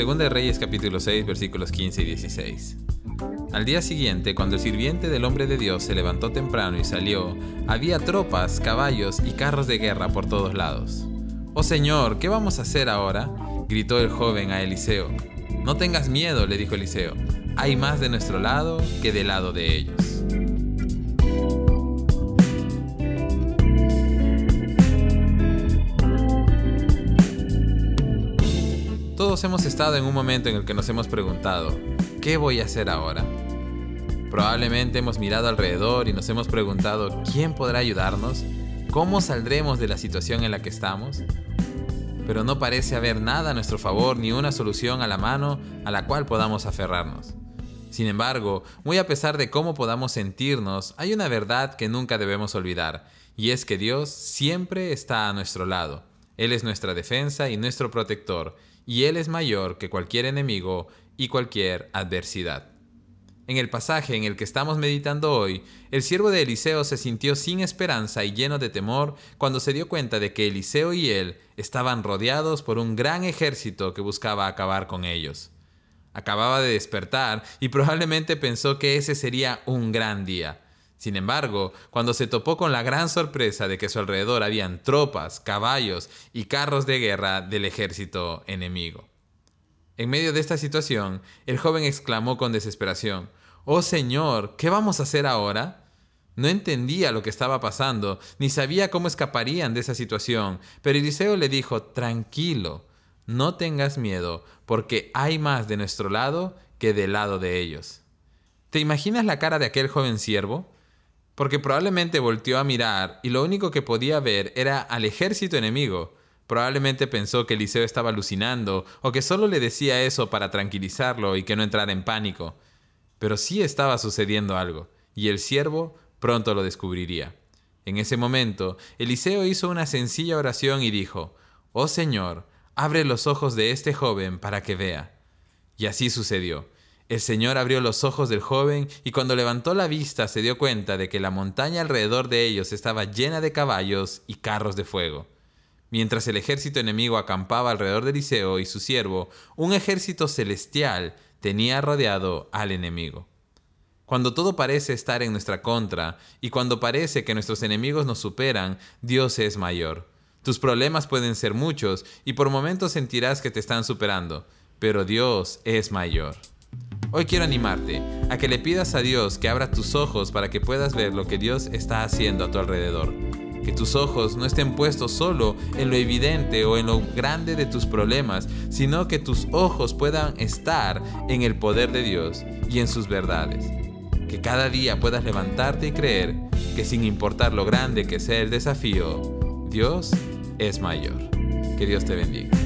Segunda de Reyes capítulo 6 versículos 15 y 16. Al día siguiente, cuando el sirviente del hombre de Dios se levantó temprano y salió, había tropas, caballos y carros de guerra por todos lados. Oh Señor, ¿qué vamos a hacer ahora? gritó el joven a Eliseo. No tengas miedo, le dijo Eliseo. Hay más de nuestro lado que del lado de ellos. Todos hemos estado en un momento en el que nos hemos preguntado, ¿qué voy a hacer ahora? Probablemente hemos mirado alrededor y nos hemos preguntado, ¿quién podrá ayudarnos? ¿Cómo saldremos de la situación en la que estamos? Pero no parece haber nada a nuestro favor ni una solución a la mano a la cual podamos aferrarnos. Sin embargo, muy a pesar de cómo podamos sentirnos, hay una verdad que nunca debemos olvidar, y es que Dios siempre está a nuestro lado. Él es nuestra defensa y nuestro protector, y Él es mayor que cualquier enemigo y cualquier adversidad. En el pasaje en el que estamos meditando hoy, el siervo de Eliseo se sintió sin esperanza y lleno de temor cuando se dio cuenta de que Eliseo y él estaban rodeados por un gran ejército que buscaba acabar con ellos. Acababa de despertar y probablemente pensó que ese sería un gran día. Sin embargo, cuando se topó con la gran sorpresa de que a su alrededor habían tropas, caballos y carros de guerra del ejército enemigo. En medio de esta situación, el joven exclamó con desesperación, Oh Señor, ¿qué vamos a hacer ahora? No entendía lo que estaba pasando, ni sabía cómo escaparían de esa situación, pero Eliseo le dijo, Tranquilo, no tengas miedo, porque hay más de nuestro lado que del lado de ellos. ¿Te imaginas la cara de aquel joven siervo? Porque probablemente volteó a mirar y lo único que podía ver era al ejército enemigo. Probablemente pensó que Eliseo estaba alucinando o que solo le decía eso para tranquilizarlo y que no entrara en pánico. Pero sí estaba sucediendo algo, y el siervo pronto lo descubriría. En ese momento, Eliseo hizo una sencilla oración y dijo, Oh Señor, abre los ojos de este joven para que vea. Y así sucedió. El Señor abrió los ojos del joven y cuando levantó la vista se dio cuenta de que la montaña alrededor de ellos estaba llena de caballos y carros de fuego. Mientras el ejército enemigo acampaba alrededor de Eliseo y su siervo, un ejército celestial tenía rodeado al enemigo. Cuando todo parece estar en nuestra contra y cuando parece que nuestros enemigos nos superan, Dios es mayor. Tus problemas pueden ser muchos y por momentos sentirás que te están superando, pero Dios es mayor. Hoy quiero animarte a que le pidas a Dios que abra tus ojos para que puedas ver lo que Dios está haciendo a tu alrededor. Que tus ojos no estén puestos solo en lo evidente o en lo grande de tus problemas, sino que tus ojos puedan estar en el poder de Dios y en sus verdades. Que cada día puedas levantarte y creer que sin importar lo grande que sea el desafío, Dios es mayor. Que Dios te bendiga.